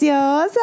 preciosas.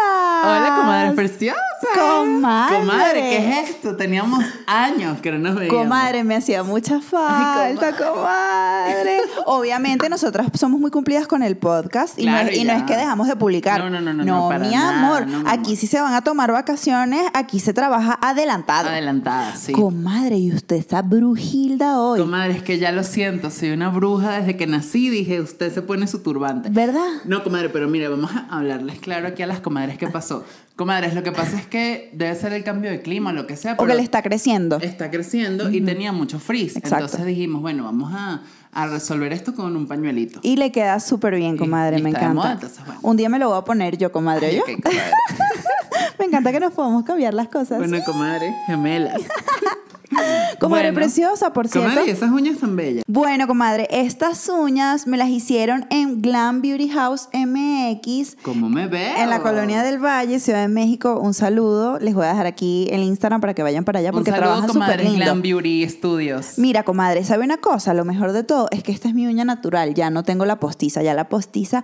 Hola, comadre preciosa. Comadre. Comadre, ¿qué es esto? Teníamos años que no nos veíamos. Comadre, me hacía mucha falta, comadre. Obviamente nosotras somos muy cumplidas con el podcast y, no, es, y no ya. es que dejamos de publicar. No, no, no, no, No, no, para mi nada, amor. no, aquí sí se van a tomar vacaciones, aquí se trabaja adelantado. Adelantada, sí. Comadre, y usted está brujilda hoy. Comadre, es que ya lo siento, soy una bruja desde que nací, dije, usted se pone su turbante. ¿Verdad? No, comadre, pero mire, vamos a hablarles claro aquí a las comadres qué pasó. Comadres, lo que pasa es que debe ser el cambio de clima, lo que sea, O que pero le está creciendo. está creciendo y tenía mucho frizz. Exacto. Entonces dijimos, bueno, vamos a, a resolver esto con un pañuelito. Y le queda súper bien, comadre, y me encanta. moda, entonces, bueno. Un día me lo voy a poner yo, comadre, Ay, ¿yo? comadre. Me encanta que nos podamos cambiar las cosas. Bueno, comadre, gemelas. comadre bueno. preciosa, por cierto. Comadre, y esas uñas tan bellas. Bueno, comadre, estas uñas me las hicieron en Glam Beauty House MX. ¿Cómo me veo? En la colonia del Valle, Ciudad de México, un saludo. Les voy a dejar aquí el Instagram para que vayan para allá porque Un saludo, trabajan súper comadre, lindo. Glam Beauty Studios. Mira, comadre, ¿sabe una cosa? Lo mejor de todo es que esta es mi uña natural. Ya no tengo la postiza. Ya la postiza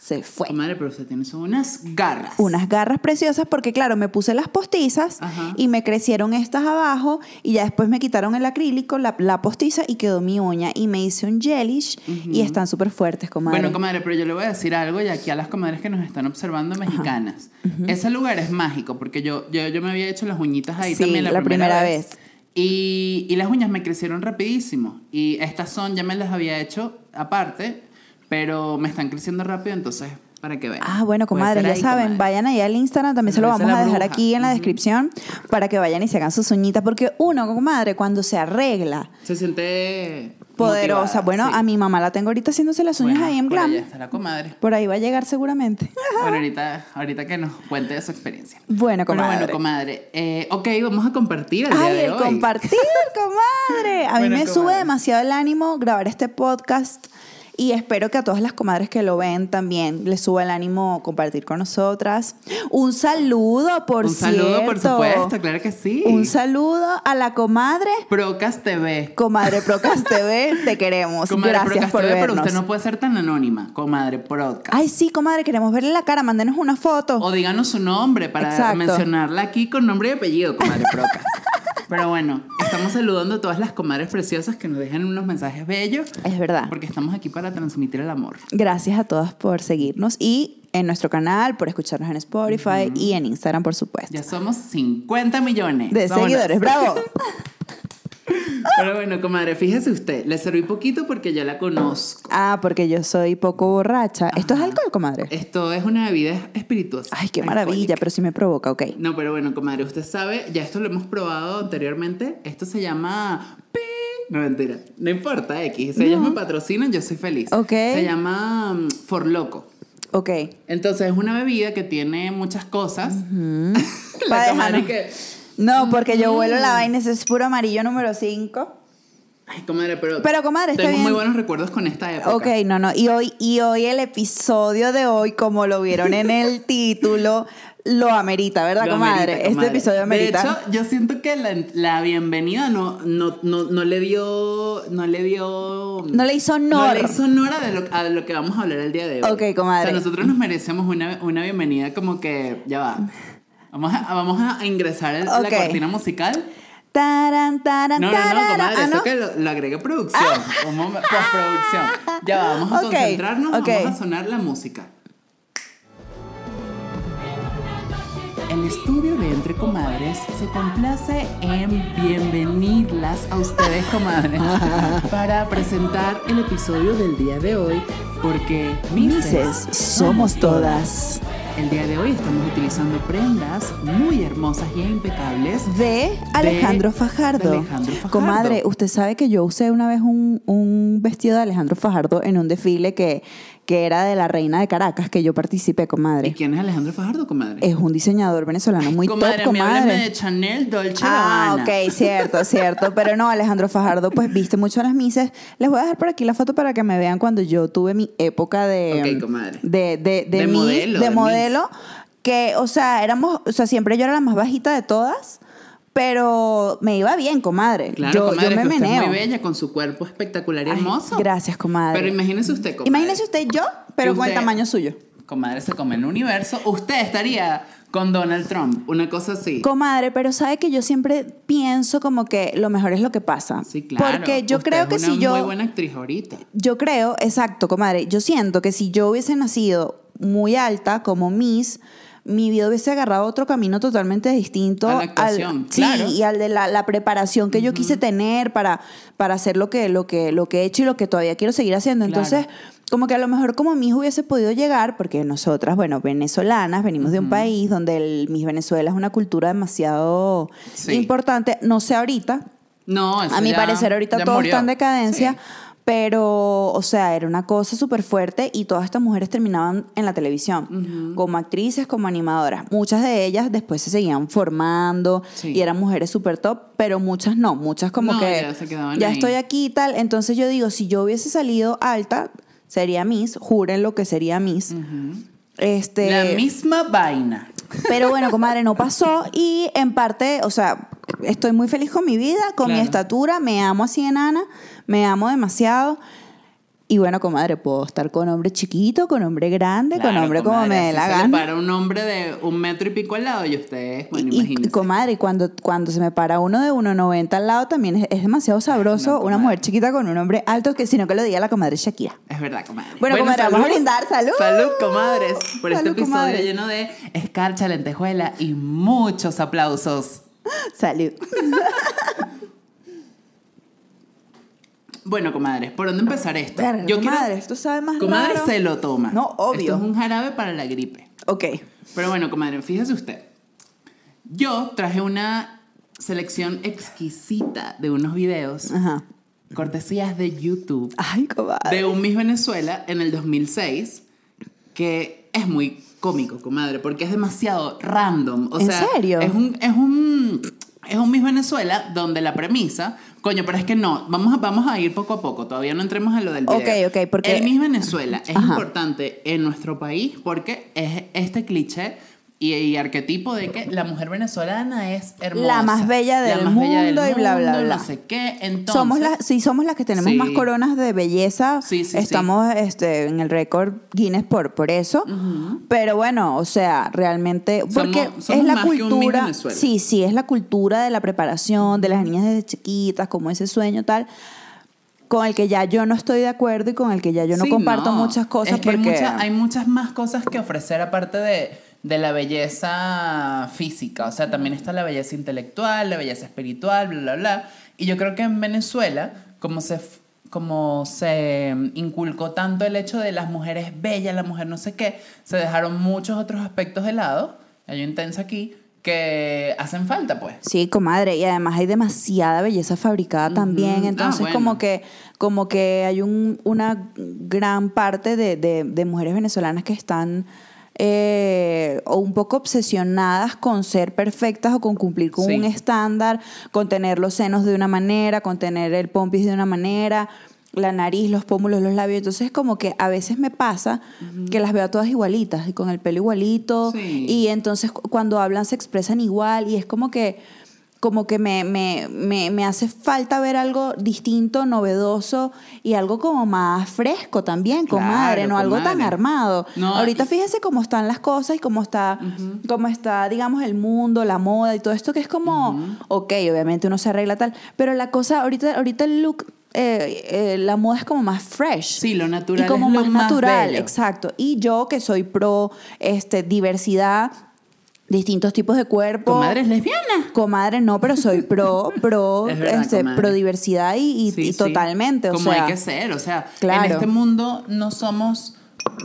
se fue. Comadre, pero usted tiene unas garras. Unas garras preciosas porque, claro, me puse las postizas Ajá. y me crecieron estas abajo y ya después me quitaron el acrílico, la, la postiza y quedó mi uña. Y me hice un gelish y están súper fuertes, comadre. Bueno, comadre, pero yo le voy a decir algo y aquí a las comadres que nos están observando mexicanas. Ese lugar es mágico porque yo, yo, yo me había hecho las uñitas ahí Sí, también la, la primera vez. vez. Y, y las uñas me crecieron rapidísimo. Y estas son, ya me las había hecho aparte, pero me están creciendo rápido, entonces, para que vean. Ah, bueno, comadre, ya ahí, saben, comadre. vayan ahí al Instagram, también se lo vamos a dejar bruja. aquí en la descripción para que vayan y se hagan sus uñitas, porque uno, comadre, cuando se arregla, Se siente poderosa, motivada, bueno, sí. a mi mamá la tengo ahorita haciéndose las uñas Bueno, ahí en por Glam. allá está la comadre. Por ahí va a llegar seguramente. Bueno, ahorita, ahorita que nos cuente de su experiencia. Bueno, comadre. bueno, comadre. eh, ok, vamos a compartir el día Ay, de el hoy. compartir, comadre. A mí Bueno, me sube demasiado el ánimo grabar este podcast y espero que a todas las comadres que lo ven también les suba el ánimo compartir con nosotras. Un saludo, por Un saludo, por cierto. supuesto, claro que sí. Un saludo a la comadre. Procas TV. Comadre Procast TV, te queremos. Comadre Gracias Procas por TV, vernos. pero usted no puede ser tan anónima, comadre Procas. Ay, sí, comadre, queremos verle la cara, mándenos una foto. O díganos su nombre para Exacto. mencionarla aquí con nombre y apellido, comadre Procas. Pero bueno, estamos saludando a todas las comadres preciosas que nos dejan unos mensajes bellos, Es verdad. porque estamos aquí para transmitir el amor. Gracias a todas por seguirnos y en nuestro canal, por escucharnos en Spotify y en Instagram, por supuesto. Ya somos 50 millones. De Vámonos. seguidores, bravo. Pero bueno, comadre, fíjese usted, le serví poquito porque ya la conozco. Ah, porque yo soy poco borracha. ¿Esto es alcohol, comadre? Esto es una bebida espirituosa. Ay, qué maravilla, alcohólica. pero sí me provoca, ok. No, pero bueno, comadre, usted sabe, ya esto lo hemos probado anteriormente. Esto se llama. No, mentira. No importa, X. Si ellos me patrocinan, yo soy feliz. Ok. Se llama mm, For Loco. Ok. Entonces, es una bebida que tiene muchas cosas. Pa' La comadre dejarnos- que. No, porque yo vuelo la vaina, ese es puro amarillo número 5. Ay, comadre, pero. Pero, comadre, está Tengo muy buenos recuerdos con esta época. Ok, no, no. Y hoy, y hoy el episodio de hoy, como lo vieron en el título, lo amerita, ¿verdad, Lo comadre? amerita, Este episodio amerita. De hecho, yo siento que la, la bienvenida no, no, no, no le dio. No le dio. No le hizo honor. No le hizo honor a, de lo, a lo que vamos a hablar el día de hoy. Ok, comadre. O sea, nosotros nos merecemos una, una bienvenida como que. Ya va. Vamos a, vamos a ingresar en la cortina musical. Taran, taran, No, no, no, comadre, Ah, eso que lo, lo agregué producción. Un momen- postproducción. Ya va, vamos a concentrarnos, ok. vamos a sonar la música. El estudio de Entre Comadres se complace en bienvenirlas a ustedes, comadres, para presentar el episodio del día de hoy, porque Mises, somos todas. El día de hoy estamos utilizando prendas muy hermosas y impecables De Alejandro Fajardo. de Alejandro Fajardo. Comadre, usted sabe que yo usé una vez un, un vestido de Alejandro Fajardo en un desfile que, que era de la reina de Caracas, que yo participé, ¿Y comadre. quién es Alejandro Fajardo, comadre? Es un diseñador venezolano muy comadre, top, comadre. de Chanel, Dolce Ah, ok, cierto, cierto. Pero no, Alejandro Fajardo, pues viste mucho las mises. Les voy a dejar por aquí la foto para que me vean cuando yo tuve mi época de. Ok, comadre. De, de, de, De Miss, modelo, de de modelo. Que, o sea, éramos. O sea, siempre yo era la más bajita de todas. Pero me iba bien, comadre. Claro, yo, comadre, yo me que usted meneo. es muy bella con su cuerpo espectacular y Ay, hermoso. gracias, comadre. Pero imagínese usted, comadre. Imagínese usted yo, pero con el tamaño suyo. comadre se come el universo, usted estaría con Donald Trump, una cosa así. Comadre, pero sabe que yo siempre pienso como que lo mejor es lo que pasa. Sí, claro. Porque yo Usted creo es que una si yo. muy buena actriz ahorita. Yo creo, exacto, comadre. Yo siento que si yo hubiese nacido muy alta como Miss, mi vida hubiese agarrado otro camino totalmente distinto A la actuación, al, claro. sí, y al de la, la preparación que yo quise tener para, para hacer lo que, lo, que, lo que he hecho y lo que todavía quiero seguir haciendo. Claro. Entonces, como que a lo mejor como Miss hubiese podido llegar, porque nosotras, bueno, venezolanas, venimos de un país donde el Miss Venezuela es una cultura demasiado Sí. importante. No sé ahorita, No, eso a mi ya- parecer ahorita ya todo murió. está en decadencia, Sí. Pero, o sea, era una cosa súper fuerte y todas estas mujeres terminaban en la televisión, como actrices, como animadoras. Muchas de ellas después se seguían formando Sí. y eran mujeres súper top, pero muchas no, muchas como No, que ya se estoy aquí y tal. Entonces yo digo, si yo hubiese salido alta, sería Miss, juren lo que sería Miss. Este, La misma vaina. pero bueno, comadre, no pasó y en parte, o sea, estoy muy feliz con mi vida, con mi estatura, me amo así enana, me amo demasiado. Y bueno, comadre, puedo estar con hombre chiquito, con hombre grande, con Claro, hombre como me dé la gana. para un hombre de un metro y pico al lado y usted, bueno, Y, y, imagínese. comadre, cuando, cuando se me para uno de 1,90 al lado también es, es demasiado sabroso No, una mujer chiquita con un hombre alto, que sino que lo diga la comadre Shakira. Es verdad, comadre. Bueno, comadre, vamos a brindar. ¡Salud! Salud, comadres. Por este Salud, episodio comadre. lleno de escarcha, lentejuela y muchos aplausos. Salud. Bueno, comadres, ¿por dónde empezar esto? Verga, Yo quiero... esto sabe más Comadre raro. se lo toma. No, obvio. Esto es un jarabe para la gripe. Ok. Pero bueno, comadre, fíjese usted. Yo traje una selección exquisita de unos videos, Ajá. cortesías de YouTube, Ay, comadre. de un Miss Venezuela en el 2006, que es muy cómico, comadre, porque es demasiado random. O ¿En sea, serio? Es un, es un, es un Miss Venezuela donde la premisa, coño, pero es que no, vamos a, vamos a ir poco a poco, todavía no entremos en lo del video. Ok, ok, porque- El Miss Venezuela es Ajá. importante en nuestro país porque es este cliché y, y arquetipo de que la mujer venezolana es hermosa. La más bella la del más bella del mundo y bla, bla, bla. No sé qué. Entonces, somos las, sí, somos las que tenemos Sí. más coronas de belleza. Sí, sí, sí. Estamos Este, en el récord Guinness por, por eso. Pero bueno, o sea, realmente. Porque Somos- somos es la cultura. Sí, sí, es la cultura de la preparación de las niñas desde chiquitas, como ese sueño tal. Con el que ya yo no estoy de acuerdo y con el que ya yo no Sí, comparto no. muchas cosas Es que hay porque. mucha- hay muchas más cosas que ofrecer aparte de, de la belleza física. O sea, también está la belleza intelectual, la belleza espiritual, bla, bla, bla. Y yo creo que en Venezuela, como se, como se inculcó tanto el hecho de las mujeres bellas, la mujer no sé qué, se dejaron muchos otros aspectos de lado, hay un intenso aquí, que hacen falta, pues. Sí, comadre, y además hay demasiada belleza fabricada también, Ah, entonces bueno. como que como que hay un- una gran parte de, de- de mujeres venezolanas que están eh, o un poco obsesionadas con ser perfectas o con cumplir con Sí. un estándar, con tener los senos de una manera, con tener el pompis de una manera, la nariz, los pómulos, los labios. Entonces como que a veces me pasa que las veo todas igualitas y con el pelo igualito Sí. y entonces cu- cuando hablan se expresan igual y es como que como que me, me, me, me hace falta ver algo distinto, novedoso y algo como más fresco también, Claro, comadre, no algo tan comadre. armado. No, Ahorita fíjese cómo están las cosas y cómo está, cómo está, digamos, el mundo, la moda y todo esto que es como, ok, obviamente uno se arregla tal, pero la cosa, ahorita, ahorita el look, eh, eh, la moda es como más fresh. Sí, lo natural Y como es lo más más natural, bello. exacto. Y yo que soy pro este, diversidad, distintos tipos de cuerpo. Comadre es lesbiana. Comadre, no, pero soy pro, pro, Es verdad, este, pro diversidad y, y- Sí, y sí. totalmente. O Como sea, hay que ser, o sea, Claro. en este mundo no somos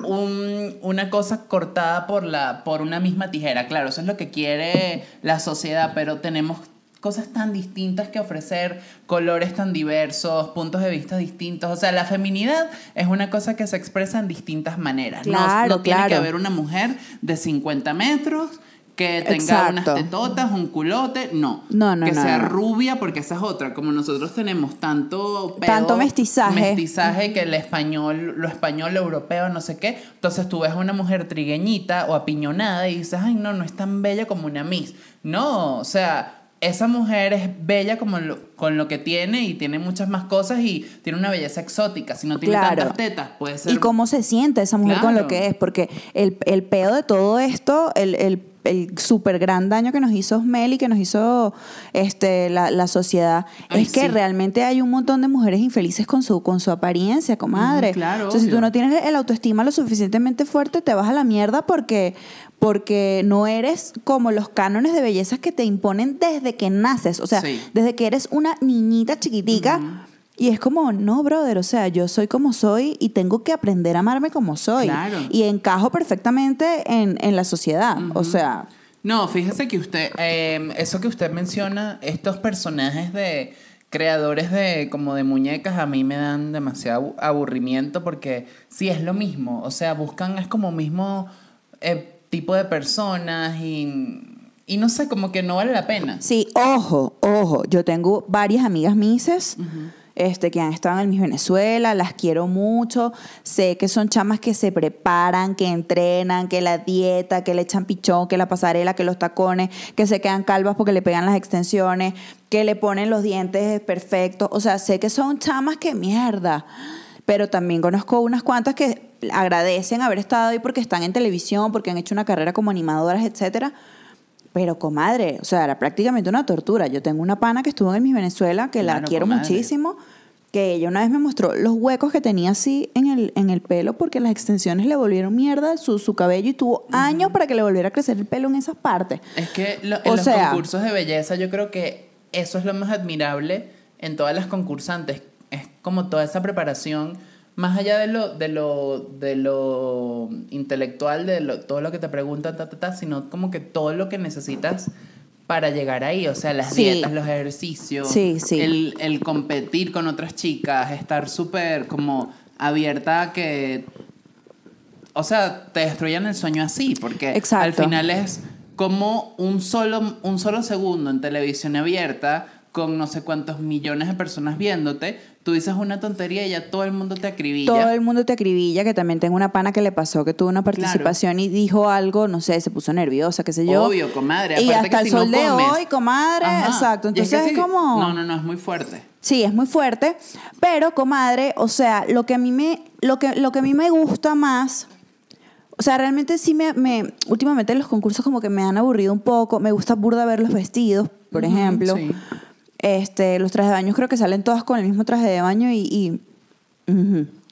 un- una cosa cortada por, la, por una misma tijera. Claro, eso es lo que quiere la sociedad, pero tenemos cosas tan distintas que ofrecer, colores tan diversos, puntos de vista distintos. O sea, la feminidad es una cosa que se expresa en distintas maneras. No- Claro, no, tiene que claro. haber una mujer de 50 metros que tenga Exacto. unas tetotas, un culote, no. No, no, que no, sea no. rubia, porque esa es otra. Como nosotros tenemos tanto pedo, Tanto mestizaje. mestizaje que el español, lo español, lo europeo, no sé qué. Entonces tú ves a una mujer trigueñita o apiñonada y dices, ay, no, no es tan bella como una Miss. No, o sea, esa mujer es bella como lo- con lo que tiene y tiene muchas más cosas y tiene una belleza exótica. Si no tiene Claro. tantas tetas, puede ser. Y cómo se siente esa mujer con Claro. lo que es, porque el, el pedo de todo esto, el, el, el súper gran daño que nos hizo Mel y que nos hizo este, la, la sociedad, Ay, es que sí. realmente hay un montón de mujeres infelices con su, con su apariencia, comadre. Ujú, claro, sea, si tú no tienes el autoestima lo suficientemente fuerte, te vas a la mierda porque, porque no eres como los cánones de belleza que te imponen desde que naces. O sea, Sí. desde que eres una niñita chiquitica. Y es como, no, brother, o sea, yo soy como soy y tengo que aprender a amarme como soy. Claro. Y encajo perfectamente en, en la sociedad. O sea, No, fíjese que usted, eh, eso que usted menciona, estos personajes de creadores de como de muñecas a mí me dan demasiado aburrimiento porque sí es lo mismo, o sea, buscan es como mismo eh, tipo de personas y, y no sé, como que no vale la pena. sí, ojo, ojo. Yo tengo varias amigas mises. Este, que han estado en Miss Venezuela, las quiero mucho. Sé que son chamas que se preparan, que entrenan, que la dieta, que le echan pichón, que la pasarela, que los tacones, que se quedan calvas porque le pegan las extensiones, que le ponen los dientes perfectos. O sea, sé que son chamas que mierda. Pero también conozco unas cuantas que agradecen haber estado ahí porque están en televisión, porque han hecho una carrera como animadoras, etcétera. Pero, comadre, o sea, era prácticamente una tortura. Yo tengo una pana que estuvo en mi Venezuela, que la quiero comadre. muchísimo, que ella una vez me mostró los huecos que tenía así en el, en el pelo porque las extensiones le volvieron mierda su, su cabello y tuvo años para que le volviera a crecer el pelo en esas partes. Es que lo- en O los sea- concursos de belleza yo creo que eso es lo más admirable en todas las concursantes. Es como toda esa preparación, más allá de lo, de lo, de lo intelectual, de lo- todo lo que te preguntan, ta, ta, ta, sino como que todo lo que necesitas para llegar ahí. O sea, las Sí. dietas, los ejercicios, Sí, sí. El, el competir con otras chicas, estar súper como abierta a que o sea, te destruyan el sueño así, porque Exacto. al final es como un solo, un solo segundo en televisión abierta, con no sé cuántos millones de personas viéndote, tú dices una tontería y ya todo el mundo te acribilla. Todo el mundo te acribilla, que también tengo una pana que le pasó que tuvo una participación y dijo algo, no sé, se puso nerviosa, qué sé yo. Obvio, comadre. Y hasta que el si no sol de comes- hoy, comadre, Ajá. exacto. Es Entonces es como... No, no, no, es muy fuerte. Sí, es muy fuerte, pero comadre, o sea, lo que a mí me, lo que, lo que a mí me gusta más, o sea, realmente sí me, me, últimamente los concursos como que me han aburrido un poco, me gusta burda ver los vestidos, por ejemplo, sí. Este, los trajes de baño creo que salen todas con el mismo traje de baño y, y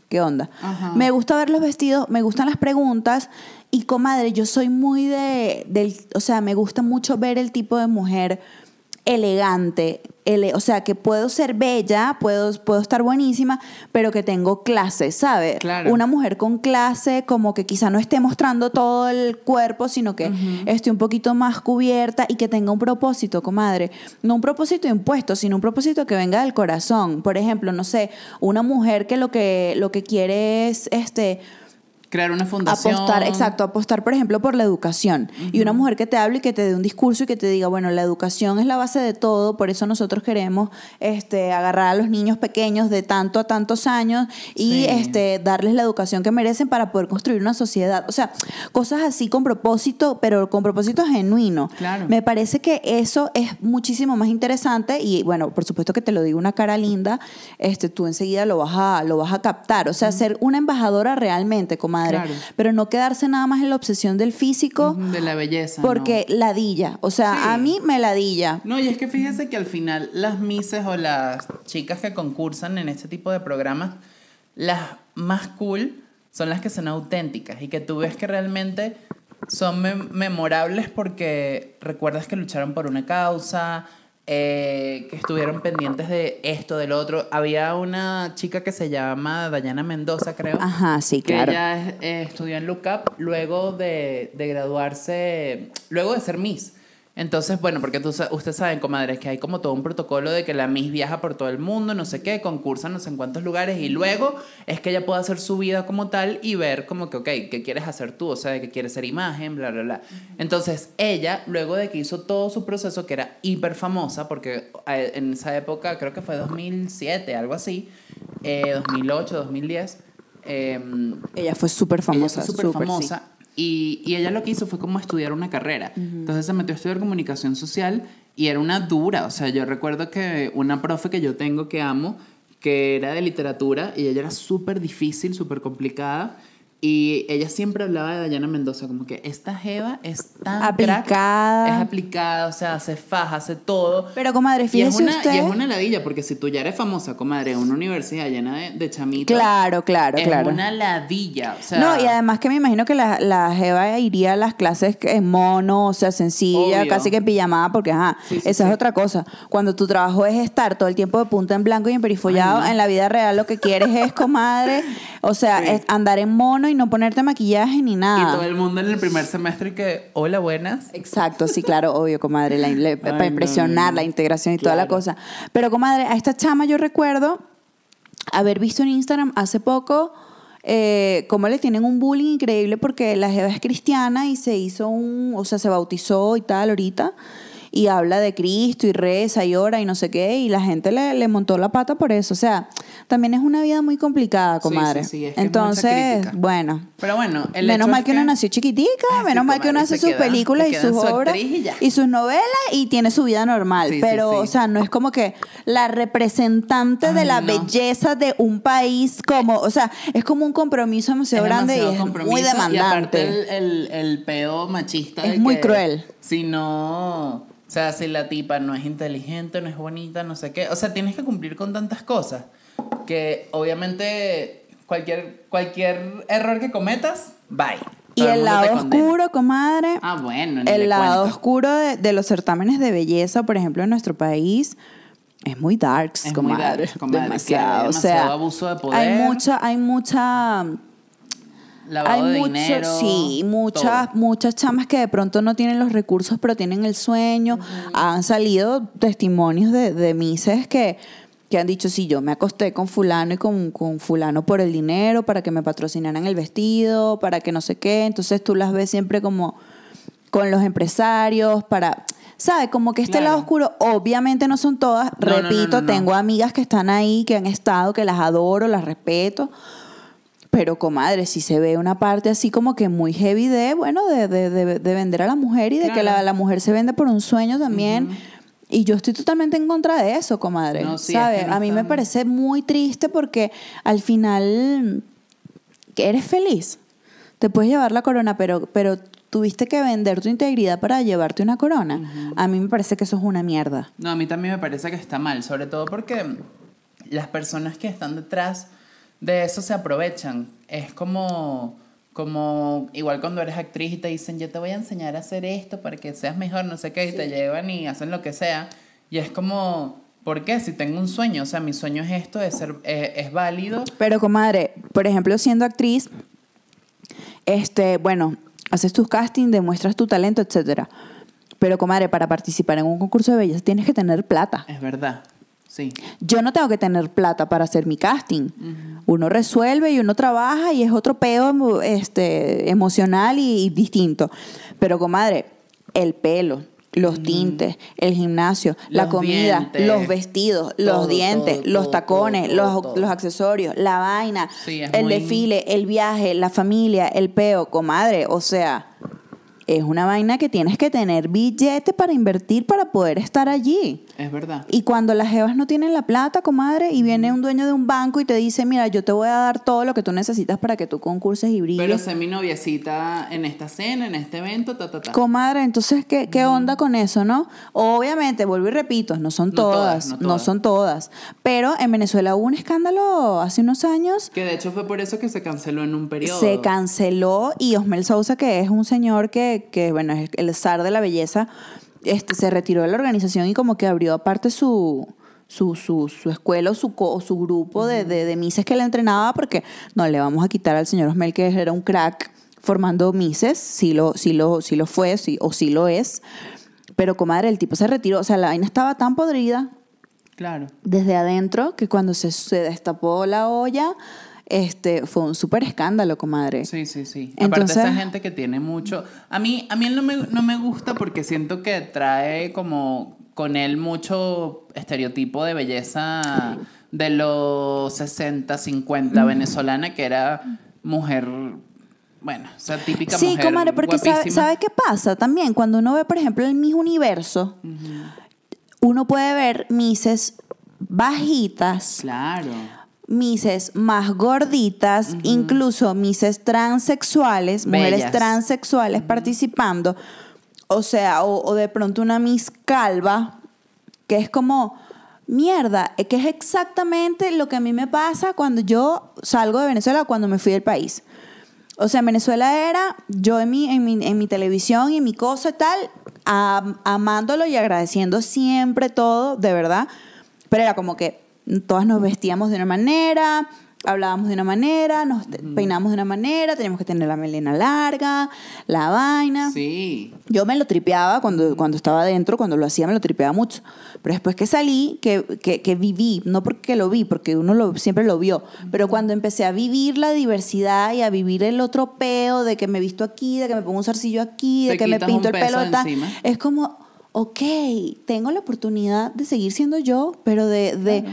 ¿qué onda? Ajá. Me gusta ver los vestidos, me gustan las preguntas y comadre, yo soy muy de, del, o sea, me gusta mucho ver el tipo de mujer elegante, o sea, que puedo ser bella, puedo, puedo estar buenísima, pero que tengo clase, ¿sabes? Claro. Una mujer con clase, como que quizá no esté mostrando todo el cuerpo, sino que esté un poquito más cubierta y que tenga un propósito, comadre. No un propósito impuesto, sino un propósito que venga del corazón. Por ejemplo, no sé, una mujer que lo que, lo que quiere es este Crear una fundación. Apostar, exacto, apostar, por ejemplo, por la educación. Y una mujer que te hable y que te dé un discurso y que te diga, bueno, la educación es la base de todo, por eso nosotros queremos este, agarrar a los niños pequeños de tanto a tantos años y Sí. este, darles la educación que merecen para poder construir una sociedad. O sea, cosas así con propósito, pero con propósito genuino. Claro. Me parece que eso es muchísimo más interesante y bueno, por supuesto que te lo digo una cara linda, este, tú enseguida lo vas a, lo vas a captar. O sea, ser una embajadora realmente, Claro. Pero no quedarse nada más en la obsesión del físico, De la belleza. porque ladilla. O sea, Sí. a mí me ladilla. No, y es que fíjese que al final las mises o las chicas que concursan en este tipo de programas, las más cool son las que son auténticas y que tú ves que realmente son mem- memorables porque recuerdas que lucharon por una causa, eh, que estuvieron pendientes de esto, del otro. Había una chica que se llama Dayana Mendoza, creo. Ajá, sí, que claro. ella eh, estudió en Lookup luego de, de graduarse, luego de ser Miss. Entonces, bueno, porque tú, ustedes saben, comadres, que hay como todo un protocolo de que la Miss viaja por todo el mundo, no sé qué, concursa no sé en cuántos lugares y luego es que ella puede hacer su vida como tal y ver como que, ok, ¿qué quieres hacer tú? O sea, de que quieres ser imagen, bla, bla, bla. Entonces, ella, luego de que hizo todo su proceso, que era hiper famosa, porque en esa época, creo que fue 2007, algo así, eh, 2008, 2010, em, Ella fue súper famosa. ella fue súper sí. Y, y ella lo que hizo fue como estudiar una carrera. Entonces se metió a estudiar comunicación social y era una dura, o sea, yo recuerdo que una profe que yo tengo que amo, que era de literatura y ella era súper difícil, súper complicada. Y ella siempre hablaba de Dayana Mendoza, como que esta Jeva es tan Aplicada. crack, es aplicada, o sea, hace faja, hace todo. Pero, comadre, Y es, fíjese una, usted. y es una ladilla, porque si tú ya eres famosa, comadre, en una universidad llena de, de chamitas. Claro, claro, es claro. una ladilla. O sea, no, y además que me imagino que la, la Jeva iría a las clases en mono, o sea, sencilla, Obvio. casi que en pijamada, porque ajá, Sí, sí, esa sí. es otra cosa. Cuando tu trabajo es estar todo el tiempo de punta en blanco y en perifollado, Ay, no. en la vida real lo que quieres es, comadre, o sea, es andar en mono y no ponerte maquillaje ni y nada. todo el mundo en el primer semestre que, hola, buenas. Exacto, sí, claro, obvio, comadre, la- para impresionar no, no. la integración y toda la cosa. Pero, comadre, a esta chama yo recuerdo haber visto en Instagram hace poco eh, cómo le tienen un bullying increíble porque la jeva es cristiana y se hizo un, o sea, se bautizó y tal ahorita y habla de Cristo y reza y ora y no sé qué y la gente le, le montó la pata por eso. O sea, también es una vida muy complicada, comadre. sí, es que Entonces, bueno. Pero bueno, el Menos mal es que uno nació chiquitica, menos mal que uno hace sus queda- películas y sus obras y sus novelas y tiene su vida normal. Pero, o sea, no es como que la representante de la no. belleza de un país como, o sea, es como un compromiso demasiado es grande y es muy Y aparte demandante. el, el, el peo machista. Es de muy que cruel. Si no. O sea, si la tipa no es inteligente, no es bonita, no sé qué. O sea, tienes que cumplir con tantas cosas. Que obviamente cualquier, cualquier error que cometas, bye. Y el lado oscuro, comadre, Ah, bueno, ni el lado cuento. oscuro de, de los certámenes de belleza, por ejemplo, en nuestro país, es muy darks, Es muy comadre. darks, comadre, demasiado. o sea, abuso de poder. Hay mucha, hay mucha Lavado hay de mucho- dinero. sí, muchas, todo. muchas chamas que de pronto no tienen los recursos, pero tienen el sueño. Han salido testimonios de, de mises que, que han dicho, sí, yo me acosté con fulano y con, con fulano por el dinero, para que me patrocinaran el vestido, para que no sé qué. Entonces tú las ves siempre como con los empresarios, para... ¿Sabe? Como que este Claro. lado oscuro, obviamente no son todas. No, Repito, no, no. tengo amigas que están ahí, que han estado, que las adoro, las respeto. Pero, comadre, si se ve una parte así como que muy heavy de, bueno, de, de, de- de vender a la mujer y de que la, Claro. la mujer se vende por un sueño también. Y yo estoy totalmente en contra de eso, comadre. No, sí, es ¿Sabe? que no a mí me parece muy triste porque al final eres feliz. Te puedes llevar la corona, pero, pero tuviste que vender tu integridad para llevarte una corona. A mí me parece que eso es una mierda. No, a mí también me parece que está mal, sobre todo porque las personas que están detrás de eso se aprovechan. Es como, como igual cuando eres actriz y te dicen, yo te voy a enseñar a hacer esto para que seas mejor, no sé qué, y te llevan y hacen lo que sea. Y es como, ¿por qué? Si tengo un sueño, o sea, mi sueño es esto, es, ser, eh, es válido. Pero, comadre, por ejemplo, siendo actriz, este, bueno, haces tus castings, demuestras tu talento, etcétera. Pero, comadre, para participar en un concurso de belleza tienes que tener plata. Es verdad, sí. Yo no tengo que tener plata para hacer mi casting. Uno resuelve y uno trabaja y es otro peo este, emocional y, y distinto. Pero, comadre, el pelo, los tintes, el gimnasio, la comida, dientes. los vestidos, los dientes, todo, los todo, tacones, los, los accesorios, la vaina, Sí, el muy- desfile, el viaje, la familia, el peo, comadre. O sea, es una vaina que tienes que tener billete para invertir para poder estar allí. Es verdad. Y cuando las jevas no tienen la plata, comadre, y viene un dueño de un banco y te dice, mira, yo te voy a dar todo lo que tú necesitas para que tú concurses y brilles. Pero sé mi noviecita en esta cena, en este evento, ta, ta, ta. Comadre, entonces, ¿qué, qué onda con eso, no? Obviamente, vuelvo y repito, no son No todas, todas, no son todas. Pero en Venezuela hubo un escándalo hace unos años. Que de hecho fue por eso que se canceló en un periodo. Se canceló y Osmel Sousa, que es un señor que, que bueno, es el zar de la belleza, este, se retiró de la organización y como que abrió aparte su, su, su, su escuela o su, o su grupo de, de, de mises que le entrenaba porque no le vamos a quitar al señor Osmel que era un crack formando mises, sí lo, sí lo, sí lo fue sí, o sí lo es. Pero comadre, el tipo se retiró, o sea, la vaina estaba tan podrida Claro. desde adentro que cuando se, se destapó la olla, este, fue un súper escándalo, comadre. Sí, sí, sí. Entonces- Aparte esa gente que tiene mucho... A mí, a mí él no me, no me gusta porque siento que trae como con él mucho estereotipo de belleza de los 60, 50 venezolana, que era mujer... Bueno, o sea, típica Sí, mujer comadre, porque sabe, guapísima. ¿sabe qué pasa también? Cuando uno ve, por ejemplo, el Miss Universo, uno puede ver mises bajitas, Claro. Mises más gorditas, incluso mises transexuales, mujeres transexuales participando, o sea, o, o de pronto una miss calva, que es como, mierda, que es exactamente lo que a mí me pasa cuando yo salgo de Venezuela, cuando me fui del país. O sea, en Venezuela era yo en mi, en mi, en mi televisión y en mi cosa y tal, am- amándolo y agradeciendo siempre todo, de verdad. Pero era como que todas nos vestíamos de una manera, hablábamos de una manera, nos peinamos de una manera, teníamos que tener la melena larga, la vaina. Sí. Yo me lo tripeaba cuando, cuando estaba adentro, cuando lo hacía me lo tripeaba mucho. Pero después que salí, que, que, que viví, no porque lo vi, porque uno lo, siempre lo vio, pero cuando empecé a vivir la diversidad y a vivir el otro peo de que me visto aquí, de que me pongo un zarcillo aquí, de que me pinto el pelo es como, ok, tengo la oportunidad de seguir siendo yo, pero de, de,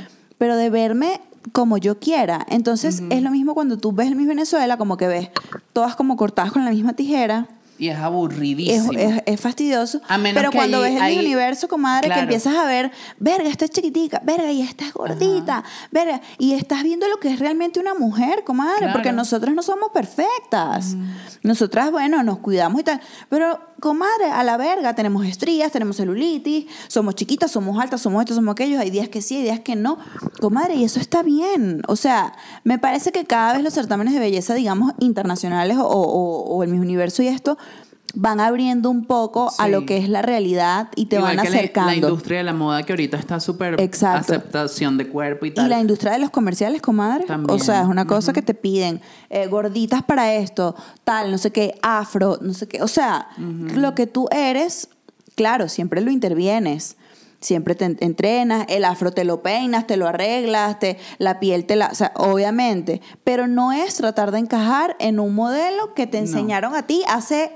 pero de verme como yo quiera. Entonces es lo mismo cuando tú ves el Miss Venezuela, como que ves todas como cortadas con la misma tijera. Y es aburridísimo. es- es fastidioso. A menos pero que cuando ves el ahí- universo, comadre, Claro. que empiezas a ver, verga, esta es chiquitica, verga, y esta es gordita, verga, y estás viendo lo que es realmente una mujer, comadre, Claro. porque nosotras no somos perfectas. Nosotras, bueno, nos cuidamos y tal, pero comadre, a la verga, tenemos estrías, tenemos celulitis, somos chiquitas, somos altas, somos esto, somos aquellos, hay días que sí, hay días que no. Comadre, y eso está bien. O sea, me parece que cada vez los certámenes de belleza, digamos, internacionales o, o- o el Miss Universo y esto, van abriendo un poco a lo que es la realidad y te Igual van la- acercando. La, industria de la moda que ahorita está súper aceptación de cuerpo y Y tal. la industria de los comerciales, comadre. También. O sea, es una cosa que te piden eh, gorditas para esto, tal, no sé qué, afro, no sé qué. O sea, lo que tú eres, claro, siempre lo intervienes. Siempre te en- entrenas, el afro te lo peinas, te lo arreglas, te, la piel te la... O sea, obviamente. Pero no es tratar de encajar en un modelo que te No. enseñaron a ti hace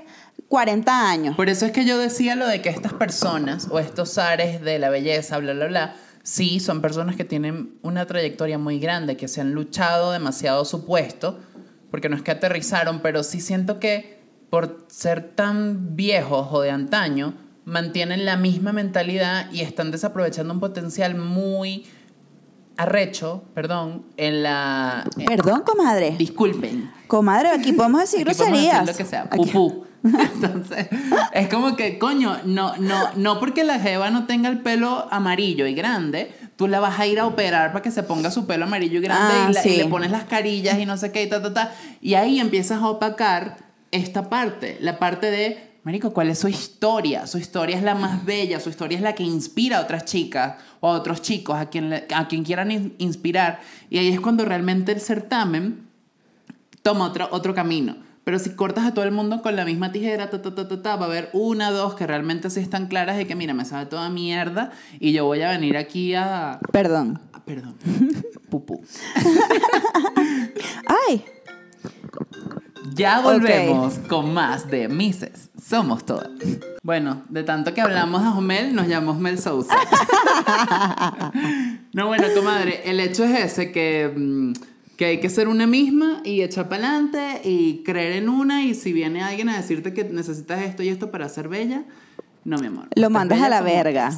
40 años. Por eso es que yo decía lo de que estas personas o estos ares de la belleza, bla, bla, bla, sí son personas que tienen una trayectoria muy grande, que se han luchado demasiado su puesto, porque no es que aterrizaron, pero sí siento que por ser tan viejos o de antaño, mantienen la misma mentalidad y están desaprovechando un potencial muy arrecho, perdón, en la... en- Perdón, comadre. disculpen. Comadre, aquí podemos decir Aquí podemos decir groserías. lo que sea, Aquí- pupú. Entonces, es como que, coño, no, no, no porque la jeva no tenga el pelo amarillo y grande, tú la vas a ir a operar para que se ponga su pelo amarillo y grande Ah, y, la- y sí. le pones las carillas y no sé qué y ta, ta, ta. Y ahí empiezas a opacar esta parte, la parte de, marico, ¿cuál es su historia? Su historia es la más bella, su historia es la que inspira a otras chicas o a otros chicos, a quien, le- a quien quieran in- inspirar. Y ahí es cuando realmente el certamen toma otro, otro camino. Pero si cortas a todo el mundo con la misma tijera, ta, ta, ta, ta, ta, va a haber una, dos que realmente sí están claras de que, mira, me sabe toda mierda y yo voy a venir aquí a... Perdón. a- perdón, pupú. Ay, Ya volvemos con más de Mises. Somos todas. Bueno, de tanto que hablamos a Homel, nos llamamos Mel Sousa. no, bueno, comadre, el hecho es ese, que, mm, que hay que ser una misma y echar para adelante y creer en una y si viene alguien a decirte que necesitas esto y esto para ser bella, no, mi amor. Lo mandas a la verga.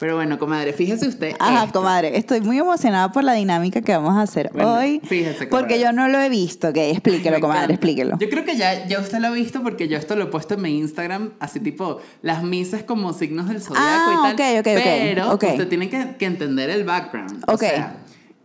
Pero bueno, comadre, fíjese usted. Ajá, esto. comadre, estoy muy emocionada por la dinámica que vamos a hacer Bueno, hoy. fíjese, Porque comadre. yo no lo he visto, ok, explíquelo, comadre, explíquelo. Yo creo que ya, ya usted lo ha visto porque yo esto lo he puesto en mi Instagram, así tipo las misas como signos del zodiaco Ah, y tal. ok, ok, ok, Pero ok. usted tiene que, que entender el background. Ok. O sea,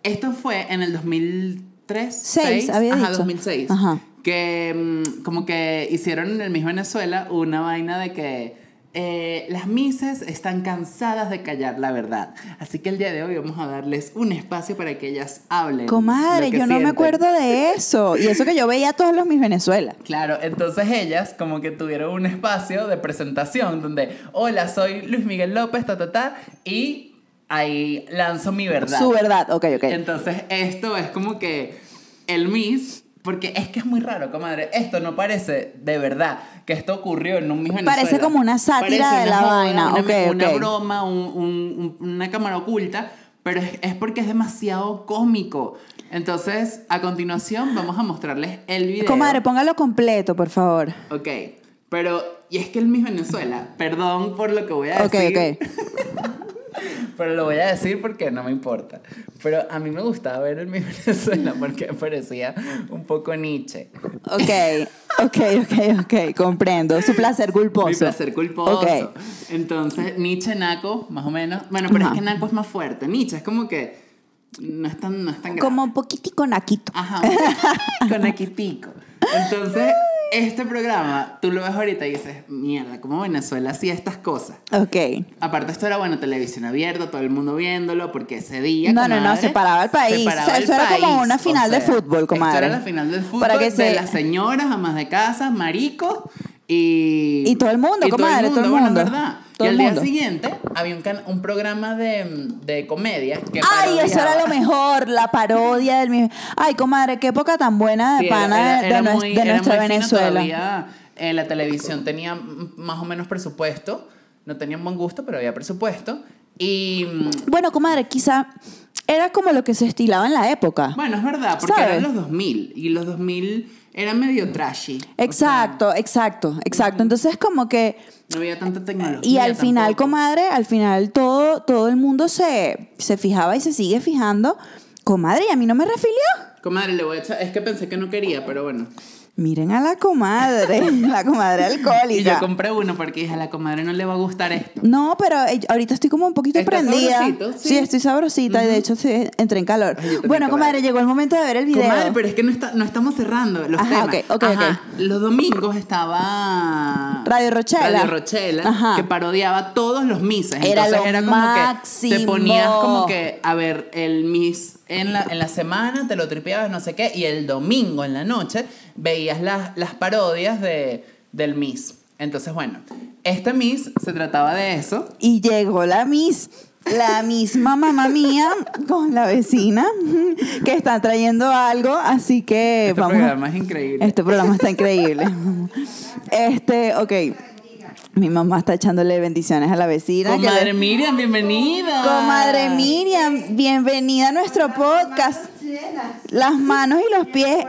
esto fue en el 2003, Seis, 6, había ajá, dicho. 2006. Ajá. Que mm, como que hicieron en el mismo Venezuela una vaina de que eh, las mises están cansadas de callar la verdad. Así que el día de hoy vamos a darles un espacio para que ellas hablen. Comadre, yo no me acuerdo de eso. Y eso que yo veía a todos los mis Venezuela. Claro, entonces ellas como que tuvieron un espacio de presentación donde, hola, soy Luis Miguel López, ta, ta, ta, y ahí lanzo mi verdad. Su verdad, ok, ok. Entonces esto es como que el Miss, porque es que es muy raro, comadre, esto no parece de verdad que esto ocurrió en un Miss Venezuela. Parece como una sátira Parece de una la joda, vaina, una, ok, una ok. broma, un- un- un- una cámara oculta, pero es, es porque es demasiado cómico. Entonces, a continuación vamos a mostrarles el video. Comadre, póngalo completo, por favor. Ok, pero, y es que el Miss Venezuela, perdón por lo que voy a Ok, decir. ok. pero lo voy a decir porque no me importa. Pero a mí me gustaba ver el Miss Venezuela porque parecía un poco Nietzsche. Ok, ok, ok, ok, comprendo. Su placer culposo. Mi placer culposo. Ok. Entonces, Nietzsche, Naco, más o menos. Bueno, pero Ajá. es que Naco es más fuerte. Nietzsche es como que no es tan, no es tan grave. Como un poquitico naquito. Ajá, con equitico. Entonces, este programa, tú lo ves ahorita y dices, mierda, ¿cómo Venezuela hacía estas cosas? Ok. Aparte, esto era, bueno, televisión abierta, todo el mundo viéndolo, porque ese día. No, no, no, comadre, separaba el país. separaba O sea, el eso era como una final O de fútbol, comadre. Esto era la final del fútbol Para que de se- las señoras, amas de casa, maricos y. Y todo el mundo, comadre, todo el bueno, mundo. es verdad. Todo y el al día mundo. siguiente había un, can- un programa de, de comedia que. Ay, eso era lo mejor, la parodia del mismo. Ay, comadre, qué época tan buena de Sí, pana de- era- de, era muy- de nuestra Venezuela. todavía, eh, la televisión tenía más o menos presupuesto, no tenían buen gusto, pero había presupuesto. Y mm, Bueno, comadre, quizá era como lo que se estilaba en la época. bueno, es verdad, porque ¿Sabes? eran los 2000 y los 2000 eran medio trashy. o sea, Exacto, exacto, exacto. Entonces, como que. no había tanta tecnología. Y al final, tampoco. comadre, al final todo, todo el mundo se, se fijaba y se sigue fijando. Comadre, y a mí no me refilió. Comadre, le voy a echar. Es que pensé que no quería, pero bueno. Miren a la comadre, la comadre Y yo alcohólica. compré uno porque dije, a la comadre no le va a gustar esto. No, pero eh, ahorita estoy como un poquito ¿Estás prendida. Sí. Sí. estoy sabrosita y de hecho sí, entré en calor. Ay, bueno, comadre, llegó el momento de ver el video. Comadre, pero es que no, está, no estamos cerrando los Ajá, temas. ok, ok, Ajá, Los domingos estaba Radio Rochela. Radio Rochela, Ajá. que parodiaba todos los mises. Era Entonces lo era como que te máximo. ponías como que, a ver, el Miss en la, en la semana, te lo tripeabas, no sé qué, y el domingo en la noche veías las, las parodias de, del Miss. Entonces, bueno, este Miss se trataba de eso. Y llegó la Miss, la misma mamá mía con la vecina que está trayendo algo, así que Este vamos. a- programa es increíble. Este programa está increíble. Este, ok. Mi mamá está echándole bendiciones a la vecina. le- Comadre Miriam, bienvenida. Comadre Miriam, bienvenida a nuestro podcast. Las manos y los pies.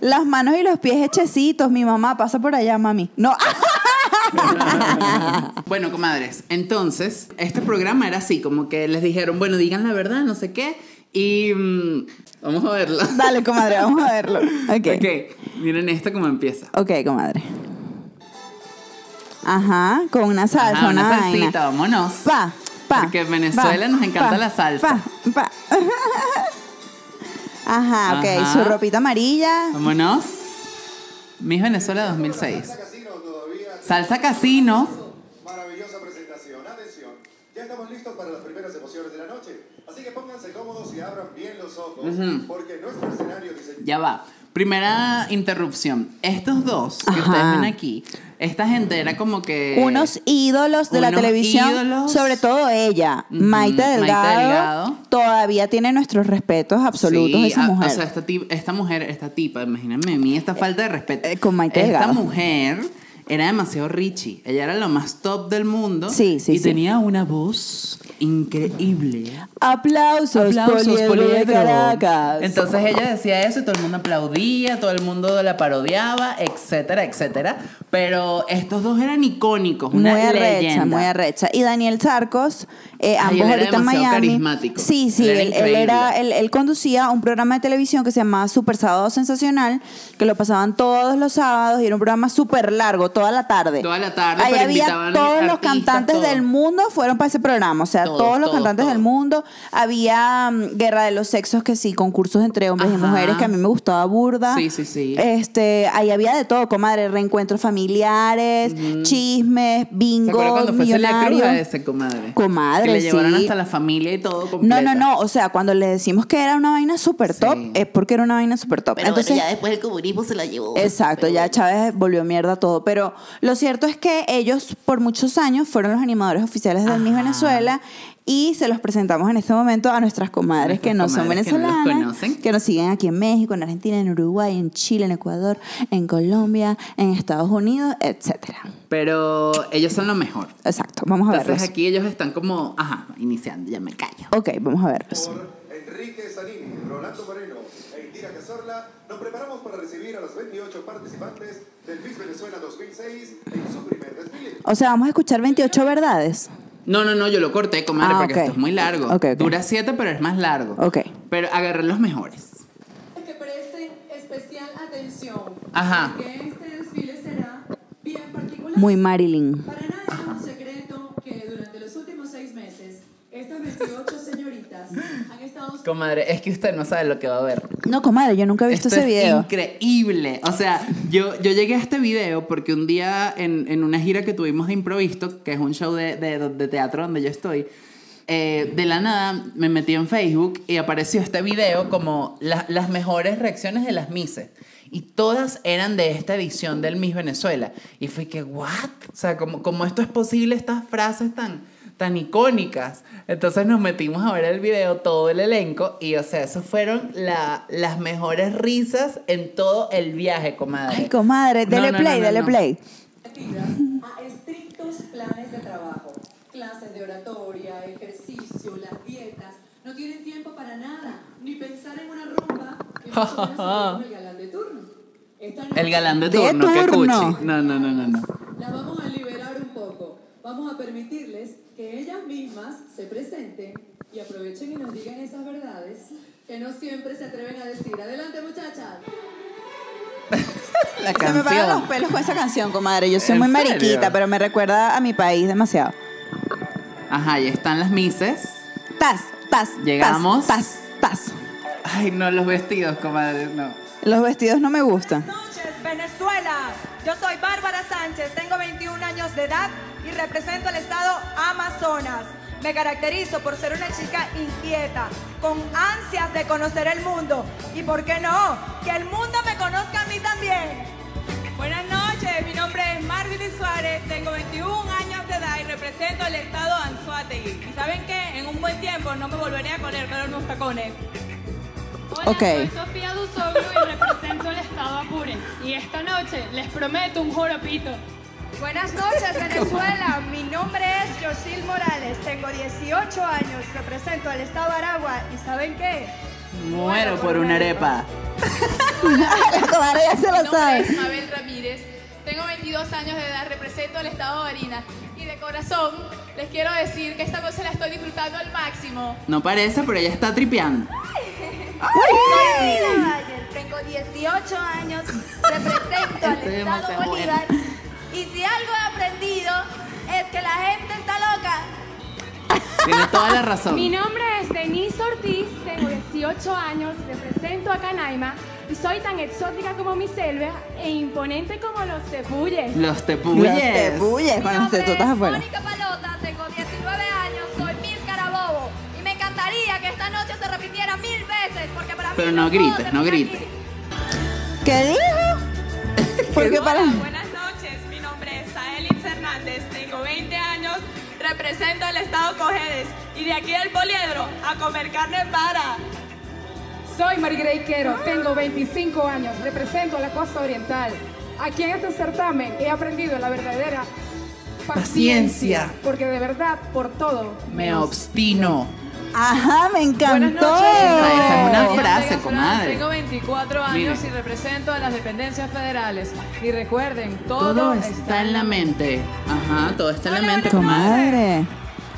Las manos y los pies hechecitos. Mi mamá pasa por allá, mami. No. Bueno, comadres, entonces, este programa era así, como que les dijeron, bueno, digan la verdad, no sé qué, y mm, vamos a verlo. Dale, comadre, vamos a verlo. Ok. ok, miren esto cómo empieza. Ok, comadre. Ajá, con una salsa, Ajá, una una, salsita, vaina. vámonos. Pa, pa. Porque en Venezuela pa, nos encanta pa, la salsa. Pa, pa. Ajá, ok, Ajá. su ropita amarilla. Vámonos. Miss Venezuela 2006. Casino todavía. Salsa Casino. Maravillosa presentación. Atención. Ya estamos listos para las primeras emociones de la noche. Así que pónganse cómodos y abran bien los ojos. Porque nuestro escenario dice. Ya va. Primera interrupción. Estos dos que Ajá. ustedes ven aquí, esta gente era como que... Unos ídolos de la unos televisión, ídolos. sobre todo ella, Maite, Maite Delgado, Delgado. todavía tiene nuestros respetos absolutos Sí, esa a- mujer. O sea, esta, esta mujer, esta tipa, imagíname a mí, esta falta de respeto. eh, con Maite Esta Delgado. mujer era demasiado richie. Ella era lo más top del mundo. Sí, sí, Y sí. tenía una voz increíble. Aplausos, Aplausos, Poliedro de. Caracas. Entonces ella decía eso y todo el mundo aplaudía, todo el mundo la parodiaba, etcétera, etcétera. Pero estos dos eran icónicos, una muy arrecha, leyenda. muy arrecha. Y Daniel Sarcos, eh, Ay, ambos él era ahorita en Miami. carismático. Sí, sí, Él era él, él increíble. era, él, él conducía un programa de televisión que se llamaba Super Sábado Sensacional, que lo pasaban todos los sábados y era un programa súper largo, toda la tarde. Toda la tarde, Ahí había todos los cantantes del mundo fueron para ese programa, o sea, Todos, todos, los todos, cantantes del mundo. Había mm, guerra de los sexos, que sí, concursos entre hombres y mujeres, que a mí me gustaba burda. Sí, sí, sí. Este, ahí había de todo, comadre, reencuentros familiares, chismes, ¿Se bingo, acuerdan cuando fue Cruz millonarios. a ese comadre? Comadre, Que le llevaron hasta la familia y todo No, completa. no, no, o sea, cuando le decimos que era una vaina súper top, Sí. es porque era una vaina súper top. Pero Entonces, bueno, ya después el comunismo se la llevó. Exacto, ya Chávez volvió mierda todo. Pero lo cierto es que ellos por muchos años fueron los animadores oficiales del Miss. Venezuela y se los presentamos en este momento a nuestras comadres que no Nuestras son comadres que no los venezolanas, conocen. que nos siguen aquí en México, en Argentina, en Uruguay, en Chile, en Ecuador, en Colombia, en Estados Unidos, etcétera. Pero ellos son lo mejor. Exacto, vamos a Entonces verlos. aquí ellos están como, ajá, iniciando, ya me callo. Ok, vamos a verlos. Por Enrique Sanini, Rolando Moreno e Indira Cazorla, nos preparamos para recibir a los 28 participantes del Miss Venezuela 2006 en su primer desfile. O sea, vamos a escuchar 28 verdades. No, no, no, yo lo corté, comadre, Ah, porque ok. esto es muy largo. Ok, ok. Dura siete, pero es más largo. Ok. Pero agarré los mejores. que presten especial atención. Ajá. Porque este desfile será bien particular. Muy Marilyn. Para nadie es un secreto que durante los últimos seis meses, estas 28 han estado Comadre, es que usted no sabe lo que va a ver. No, comadre, yo nunca he visto Esto ese es video. increíble. O sea, yo, yo llegué a este video porque un día en, en una gira que tuvimos de improvisto, que es un show de, de- de teatro donde yo estoy, eh, de la nada me metí en Facebook y apareció este video como la- las mejores reacciones de las Misses. Y todas eran de esta edición del Miss Venezuela. Y fue que, ¿what? O sea, como, como esto es posible, estas frases tan, tan icónicas. Entonces nos metimos a ver el video, todo el elenco, y o sea, eso fueron la- las mejores risas en todo el viaje, comadre. Ay, comadre, dele no, play, no, no, dele no. play. a estrictos planes de trabajo, clases de oratoria, ejercicio, las dietas. No tienen tiempo para nada, ni pensar en una rumba que mucho el galán de turno. Noche El galán de De turno, qué turno. cuchi. No, no, no, no, no. Las vamos a liberar un poco. Vamos a permitirles que ellas mismas se presenten y aprovechen y nos digan esas verdades que no siempre se atreven a decir. Adelante, muchachas. La Se me paran los canción. pelos con esa canción, comadre. Yo soy ¿En muy serio? mariquita, pero me recuerda a mi país demasiado. Ajá, ahí están las Misses. Tas, tas. Llegamos. Tas. tas. Ay, no, los vestidos, comadre, no. Los vestidos no me gustan. Buenas noches, Venezuela. Yo soy Bárbara Sánchez, tengo 21 años de edad y represento al estado Amazonas. Me caracterizo por ser una chica inquieta, con ansias de conocer el mundo y, ¿por qué no? Que el mundo me conozca a mí también. Buenas noches, mi nombre es Marvin Suárez, tengo 21 años de edad y represento el estado Anzuategui. ¿Y saben qué? En un buen tiempo no me volveré a poner pero unos tacones. Hola, Ok. soy Sofía Duzoglu y represento el estado Apure. Y esta noche les prometo un joropito. Buenas noches, Venezuela. Mi nombre es Yosil Morales, tengo 18 años, represento al estado Aragua y, ¿saben qué? Muero por una arepa. La comadre ya se Mi lo nombre sabe. es Mabel Ramírez, tengo 22 años de edad, represento el estado de Barinas. Y de corazón les quiero decir que esta noche la estoy disfrutando al máximo. No parece, pero ella está tripeando. Soy Frida Bayer, tengo 18 años, represento al estado Bolívar. Y si algo he aprendido es que la gente está loca. Tiene toda la razón. Mi nombre es Denise Ortiz, tengo 18 años, represento a Canaima y soy tan exótica como mi selva e imponente como los tepuyes. Los Los tepuyes. tepuyes Mi cuando nombre te totas es afuera. Mónica Palota, tengo 19 años, soy Miss Carabobo. Y me encantaría que esta noche se repitiera mil veces, porque para Pero mí no puedo grites, no grites. aquí. ¿Qué dijo? Porque para. Hola, buenas Hernández, tengo 20 años, represento el estado Cojedes y de aquí del poliedro a comer carne para. Soy Marigrey Quero, tengo 25 años, represento a la costa oriental. Aquí en este certamen he aprendido la verdadera Paciencia. paciencia, porque de verdad, por todo, Me obstino. Ajá, me encantó. Esa es una frase, comadre. Tengo 24 años Mire. y represento a las dependencias federales. Y recuerden, Todo está en la mente. Ajá, todo está en la mente, comadre.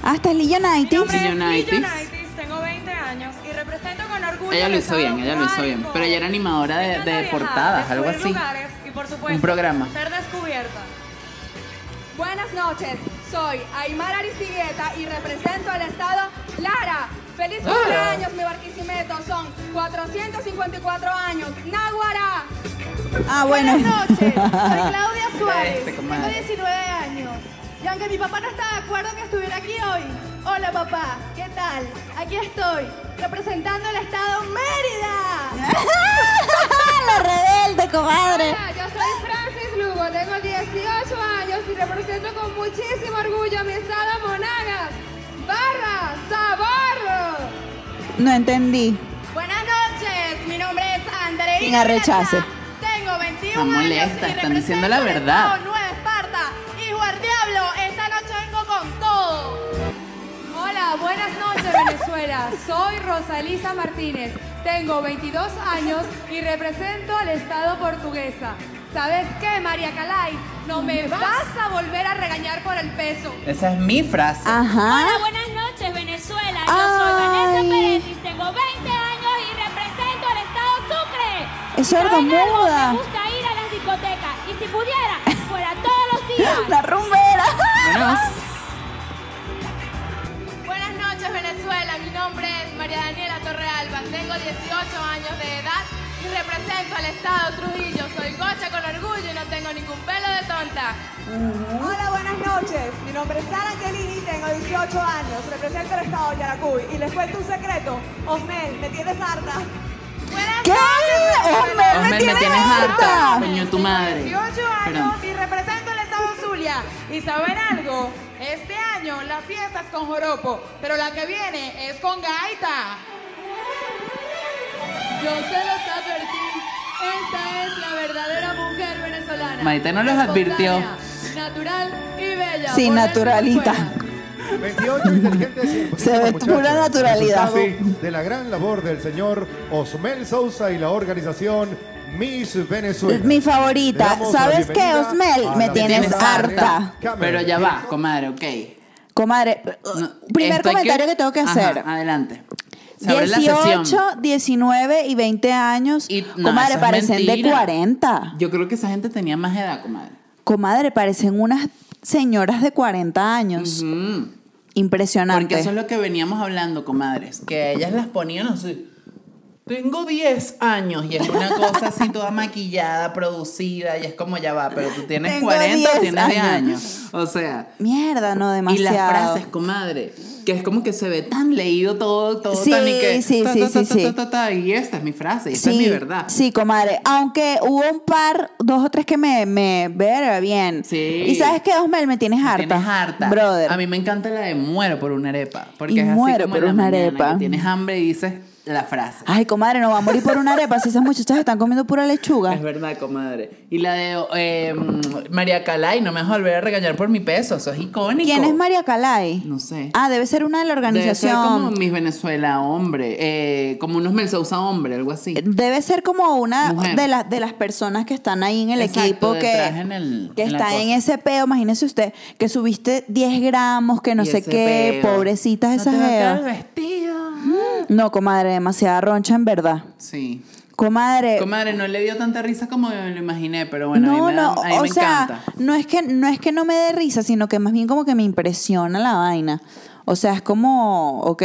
Comadre. Mi Nighties. nombre es Leonidas. Leonidas, tengo 20 años y represento con orgullo Ella lo hizo bien, ella lo hizo bien. Pero ella era animadora de, de portadas, algo así. lugares y por supuesto, Un programa. ser descubierta. Buenas noches, soy Aymar Aristigueta y represento al estado Lara. ¡Feliz cumpleaños, mi barquisimeto! Son 454 años. ¡Náguara! Ah, bueno. Buenas noches, soy Claudia Suárez, Este, tengo comadre. 19 años. Y aunque mi papá no está de acuerdo que estuviera aquí hoy, hola papá, ¿qué tal? Aquí estoy, representando el estado Mérida. Rebelde, comadre. Hola, yo soy Francis Lugo, tengo 18 años y represento con muchísimo orgullo a mi estado Monagas. ¡Barra! ¡Sabor! No entendí. Buenas noches, mi nombre es Andreina. Sin arrechace. Tengo 21 Está años y están diciendo la verdad. Nueva Esparta. Hijo del diablo, esta noche vengo con todo. Hola, buenas noches Venezuela. Soy Rosalisa Martínez. tengo 22 años y represento al Estado portuguesa. ¿Sabes qué, María Calay? No me vas a volver a regañar por el peso. Esa es mi frase. Ajá. Hola, buenas noches, Venezuela. Yo soy Vanessa Ay. Peretti, tengo 20 años y represento al Estado Sucre. Es sordomuda. Me gusta ir a las discotecas y si pudiera, fuera todos los días. La rumbera. Bueno, Mi nombre es María Daniela Torrealba. Tengo 18 años de edad y represento al Estado Trujillo. Soy gocha con orgullo y no tengo ningún pelo de tonta. Hola, buenas noches. Mi nombre es Sara Angelini, tengo 18 años, represento el estado de Yaracuy y les cuento un secreto. Osmel, me tienes harta. Buenas ¿Qué? Osmel, me Osmel, me tienes tienes harta. Coño, tu madre. 18 Perdón. años y represento el estado Zulia. ¿Y saben algo? Este año la fiesta es con joropo, pero la que viene es con gaita. Yo se los advertí. Esta es la verdadera mujer venezolana. Maite no los advirtió. Natural y bella. Sí, naturalita. Venezuela. 28 inteligentes y Se ve pura naturalidad. De la gran labor del señor Osmel Sousa y la organización Miss Venezuela. Mi favorita. ¿Sabes qué, Osmel? Me tienes harta. Pero ya va, comadre, ok. Comadre, No, primer comentario que, tengo que Ajá, hacer. adelante. Se abre la sesión. 18, 19 y 20 años. Y, no, comadre, parecen de mentira. 40. Yo creo que esa gente tenía más edad, comadre. Comadre, parecen unas señoras de 40 años. Impresionante. Porque eso es lo que veníamos hablando, comadres. Que ellas las ponían así. Tengo 10 años y es una cosa así toda maquillada, producida y es como ya va, pero tú tienes Tengo 40 o 10 tienes 10 años. años. O sea, Mierda, no, y demasiado. las frases, comadre, que es como que se ve tan leído todo, todo Sí, tan y que sí, ta, sí, ta, sí, ta, sí. y esta es mi frase, y esta sí, es mi verdad. Sí, comadre. Aunque hubo un par, dos o tres que me, me ver bien. Sí. Y sabes qué, Osmel, me tienes harta. Tienes harta. Brother. A mí me encanta la de muero por una arepa. Porque Y es así muero como por en la una arepa. que tienes hambre y dices la frase. Ay, comadre, no va a morir por una arepa si esas muchachas están comiendo pura lechuga. Es verdad, comadre. Y la de eh, mm, María Calay, no me vas a volver a regañar por mi peso, eso es icónico. ¿Quién es María Calay? No sé. Ah, debe ser una de la Debe ser como organización. Miss Venezuela hombre, eh, como unos Mel Sousa hombre, algo así. Debe ser como una Mujer. de las de las personas que están ahí en el Exacto, equipo que, detrás en el- que en la está en ese peo. Imagínese usted que subiste 10 gramos, que no Y sé qué, peo. pobrecitas No esas te va a quedar jevas. el vestido. No, comadre, demasiada roncha en verdad. Sí. Comadre, Comadre, no le dio tanta risa como me lo imaginé, pero bueno, no, a mí me, da- no, a mí o me sea, encanta. no es que no es que no me dé risa, sino que más bien como que me impresiona la vaina. O sea, es como, ok,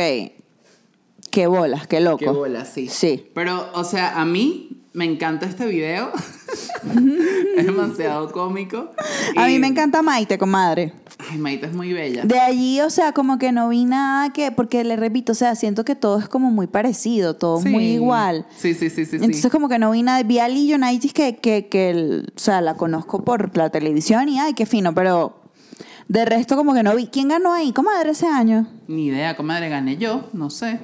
qué bolas, qué loco. Qué bola, sí. Sí. Pero, o sea, a mí me encanta este video. es demasiado cómico. A mí me encanta Maite, comadre. Ay, Maite es muy bella. De allí, o sea, como que no vi nada que, porque le repito, o sea, siento que todo es como muy parecido, todo Sí. muy igual. Sí, sí, sí, sí. sí. Entonces como que no vi nada, vi a Lee United que, que, que el- o sea, la conozco por la televisión y ay, qué fino, pero de resto como que no vi. ¿Quién ganó ahí, comadre, ese año? Ni idea, comadre, gané yo, no sé.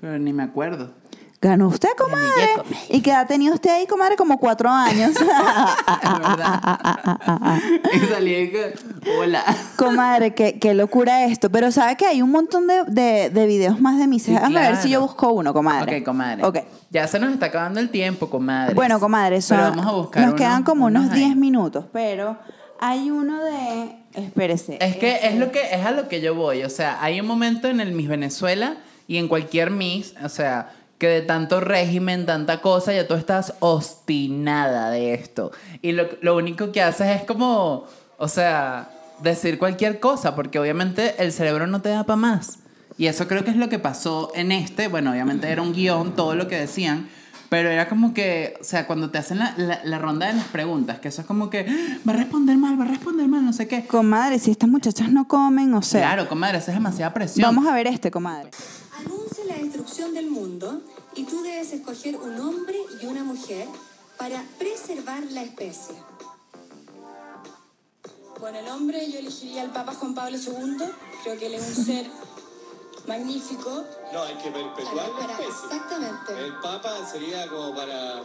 Pero ni me acuerdo. ¿Ganó usted, comadre? ¿Y qué edad tenía usted ahí, comadre? Como cuatro años. Es verdad. y salí que, hola. comadre, qué, qué locura esto. Pero sabe que hay un montón de, de, de videos más de mis Sí. Déjame ver si yo busco uno, comadre. Ok, comadre. Ok. Ya se nos está acabando el tiempo, comadre. Bueno, comadre, son- Pero vamos a buscar nos quedan como unos ahí. 10 minutos, pero hay uno de... Espérese. Es que es lo que es a lo que yo voy, o sea, hay un momento en el Miss Venezuela y en cualquier Miss, o sea, que de tanto régimen, tanta cosa, ya tú estás obstinada de esto. Y lo, lo único que haces es como, o sea, decir cualquier cosa, porque obviamente el cerebro no te da para más. Y eso creo que es lo que pasó en este, bueno, obviamente era un guion, todo lo que decían, pero era como que, o sea, cuando te hacen la, la- la ronda de las preguntas, que eso es como que, "Ah, va a responder mal, va a responder mal, no sé qué. Comadre, si estas muchachas no comen, o sea... Claro, comadre, esa es demasiada presión. Vamos a ver este, comadre. La destrucción del mundo y tú debes escoger un hombre y una mujer para preservar la especie. Bueno, el hombre yo elegiría al Papa Juan Pablo II. Creo que él es un ser magnífico. No, hay que perpetuar Para- la especie. exactamente. El Papa sería como para,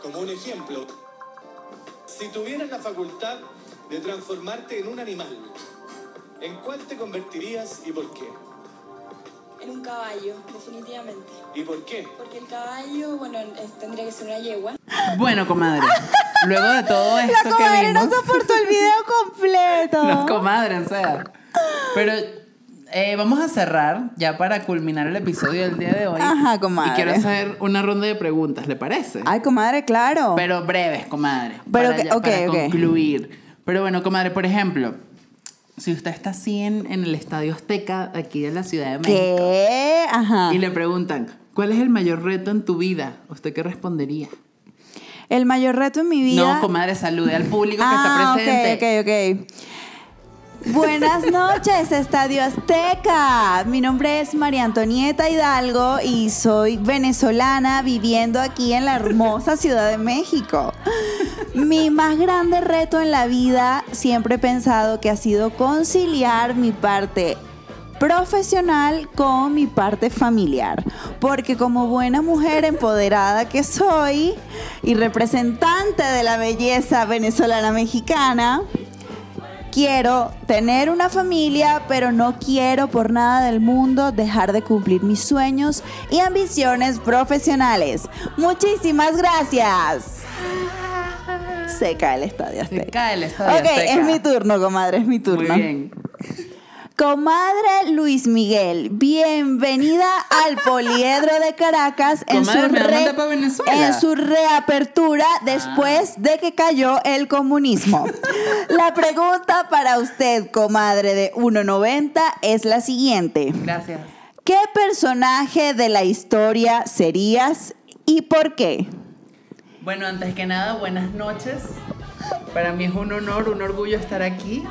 como un ejemplo. Si tuvieras la facultad de transformarte en un animal, ¿en cuál te convertirías y por qué? En un caballo, definitivamente. ¿Y por qué? Porque el caballo, bueno, es- tendría que ser una yegua. Bueno, comadre, luego de todo esto La que comadre vimos, no soportó el video completo. los comadres, o sea. Pero eh, vamos a cerrar ya para culminar el episodio del día de hoy. Ajá, comadre. Y quiero hacer una ronda de preguntas, ¿le parece? Ay, comadre, claro. Pero breves, comadre. Pero para, que- ya- ok, para ok. concluir. Pero bueno, comadre, por ejemplo, si usted está así en, en el Estadio Azteca, aquí de la Ciudad de México, ¿Qué? Ajá. y le preguntan, ¿cuál es el mayor reto en tu vida? ¿Usted qué respondería? El mayor reto en mi vida. No, comadre, salude al público que ah, está presente. ok, ok, ok. Buenas noches, Estadio Azteca. Mi nombre es María Antonieta Hidalgo y soy venezolana viviendo aquí en la hermosa Ciudad de México. Mi más grande reto en la vida siempre he pensado que ha sido conciliar mi parte profesional con mi parte familiar. Porque como buena mujer empoderada que soy y representante de la belleza venezolana mexicana, quiero tener una familia, pero no quiero por nada del mundo dejar de cumplir mis sueños y ambiciones profesionales. Muchísimas gracias. Se cae el estadio Se cae el Estadio Ok, Azteca. es mi turno, comadre, es mi Muy turno. bien. Comadre Luis Miguel, bienvenida al Poliedro de Caracas en su, me va a re- mandar pa' Venezuela. Ah. en su reapertura después de que cayó el comunismo. La pregunta para usted, comadre de 1.90, es la siguiente. Gracias. ¿Qué personaje de la historia serías y por qué? Bueno, antes que nada, buenas noches. Para mí es un honor, un orgullo estar aquí.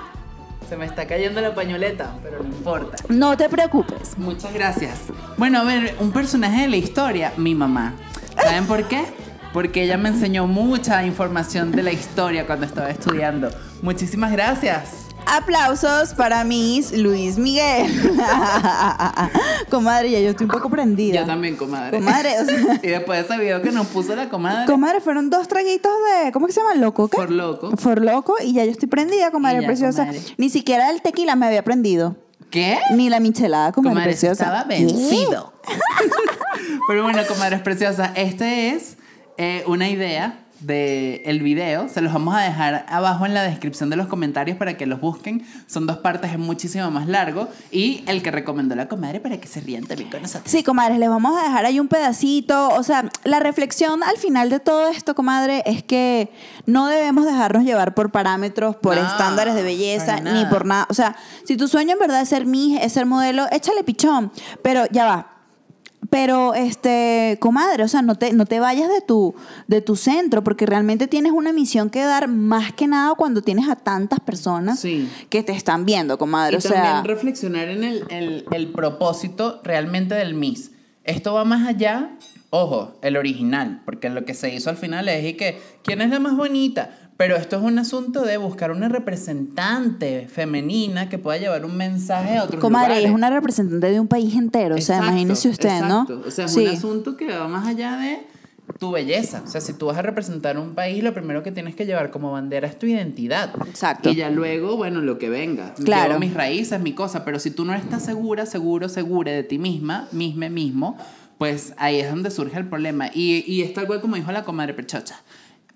Se me está cayendo la pañoleta, pero no importa. No te preocupes. Muchas gracias. Bueno, a ver, un personaje de la historia, mi mamá. ¿Saben por qué? Porque ella me enseñó mucha información de la historia cuando estaba estudiando. Muchísimas gracias. Aplausos para Miss Luis Miguel. comadre, ya yo estoy un poco prendida. Yo también, comadre. Comadre, o sea- y después de ese video que nos puso la comadre. Comadre, fueron dos traguitos de. ¿Cómo que se llama? ¿Loco? ¿qué? Por loco. For loco. Y ya yo estoy prendida, comadre ya, preciosa. comadre. Ni siquiera el tequila me había prendido. ¿Qué? Ni la michelada, comadre, Comadre, preciosa. estaba vencido. Pero bueno, comadres preciosas, este es eh, una idea del el video. Se los vamos a dejar abajo en la descripción de los comentarios para que los busquen. Son dos partes, es muchísimo más largo. Y el que recomendó la comadre para que se rían también con nosotros. Sí, comadres, les vamos a dejar ahí un pedacito. O sea, la reflexión al final de todo esto, comadre, es que no debemos dejarnos llevar por parámetros, por No, estándares de belleza, ni por nada. O sea, si tu sueño en verdad es ser mi, es ser modelo, échale pichón. Pero ya va. Pero, este, comadre, o sea, no te, no te vayas de tu, de tu centro, porque realmente tienes una misión que dar más que nada cuando tienes a tantas personas Sí. que te están viendo, comadre. Y o sea, también reflexionar en el, el- el propósito realmente del Miss. Esto va más allá, ojo, el original, porque lo que se hizo al final es y que, ¿quién es la más bonita? Pero esto es un asunto de buscar una representante femenina que pueda llevar un mensaje a otros comadre, lugares. es una representante de un país entero. o sea, imagínese usted, exacto. ¿no? O sea, es Sí. un asunto que va más allá de tu belleza. O sea, si tú vas a representar un país, lo primero que tienes que llevar como bandera es tu identidad. Exacto. Y ya luego, bueno, lo que venga. Claro. Llevo mis raíces, mi cosa. Pero si tú no estás segura, seguro, segura de ti misma, misma, mismo, pues ahí es donde surge el problema. Y, y es tal cual como dijo la comadre Pechocha.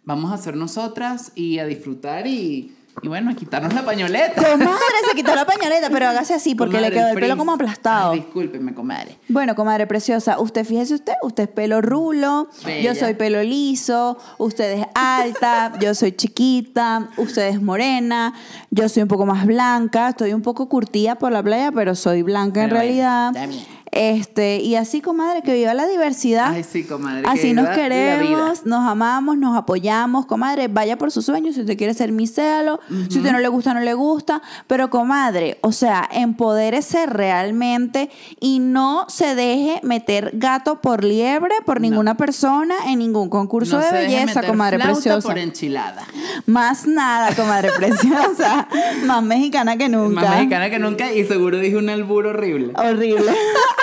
Vamos a ser nosotras y a disfrutar y, y bueno, a quitarnos la pañoleta. Comadre, se quitó la pañoleta, pero hágase así porque Comadre, le quedó el pelo como aplastado. Ay, discúlpeme, comadre. Bueno, comadre preciosa, usted fíjese usted, usted es pelo rulo, Bella. yo soy pelo liso, usted es alta, yo soy chiquita, usted es morena, yo soy un poco más blanca, estoy un poco curtida por la playa, pero soy blanca en bueno, realidad. bien. Este, y así, comadre, que viva la diversidad. Ay, sí, comadre. que Así nos queremos, nos amamos, nos apoyamos. Comadre, vaya por sus sueños. Si usted quiere ser miséalo, si usted no le gusta, no le gusta. Pero, comadre, o sea, empodérese realmente y no se deje meter gato por liebre por ninguna persona en ningún concurso No de belleza, comadre preciosa. por enchilada. Más nada, comadre preciosa. Más mexicana que nunca. Más mexicana que nunca y seguro dije un albur horrible. Horrible.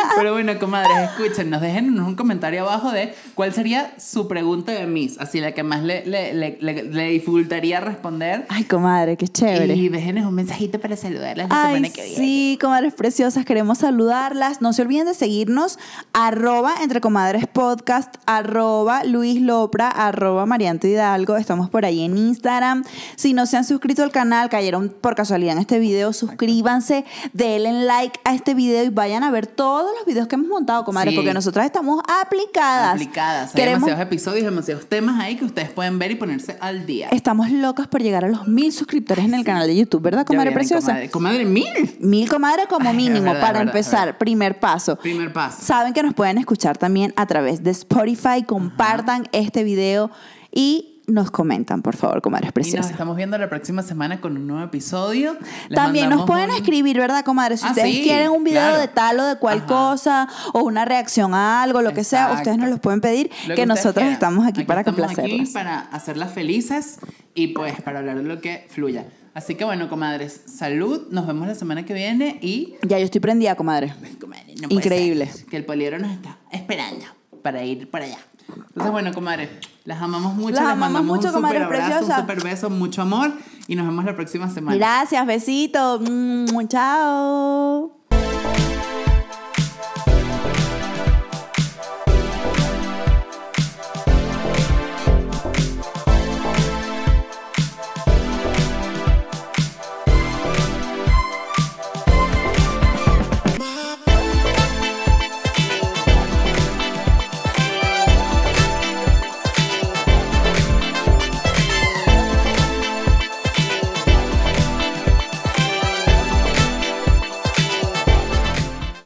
Pero bueno, comadres, escúchenos, déjenos un comentario abajo de cuál sería su pregunta de Miss, así la que más le, le, le, dificultaría responder. Ay, comadre, qué chévere. Y déjenos un mensajito para saludarlas la Ay, semana que viene. sí, comadres preciosas, queremos saludarlas. No se olviden de seguirnos, arroba entre comadres podcast, arroba Luis Lopra, arroba Marianto Hidalgo. Estamos por ahí en Instagram. Si no se han suscrito al canal, cayeron por casualidad en este video, suscríbanse, denle like a este video y vayan a ver todos los videos que hemos montado, comadres, Sí. porque nosotras estamos aplicadas. Aplicadas. Hay Queremos- demasiados episodios, demasiados temas ahí que ustedes pueden ver y ponerse al día. Estamos locas por llegar a los mil suscriptores en el canal de YouTube, ¿verdad, comadre preciosa? Comadre, comadre, mil. Mil comadre como Ay, mínimo verdad, para verdad, empezar, verdad. primer paso. Primer paso. Saben que nos pueden escuchar también a través de Spotify, compartan este video y nos comentan, por favor, comadres Y nos preciosas. estamos viendo la próxima semana con un nuevo episodio. Les También nos pueden un- escribir, ¿verdad, comadre? Si Ah, ustedes sí, quieren un video claro. de tal o de cual Ajá. cosa, o una reacción a algo, lo que sea, ustedes nos los pueden pedir, Lo que, nosotros quieran. estamos aquí, para aquí para hacerlas felices y pues para hablar de lo que fluya. Así que bueno, comadres, salud. Nos vemos la semana que viene y Ya yo estoy prendida, comadre. comadre, no Increíble. ser que el poliero nos está esperando para ir para allá. Entonces, bueno, comadre, las amamos mucho. Las les amamos mandamos mucho, un super abrazo, preciosas. un super beso, mucho amor y nos vemos la próxima semana. Gracias, besitos. Mm, chao.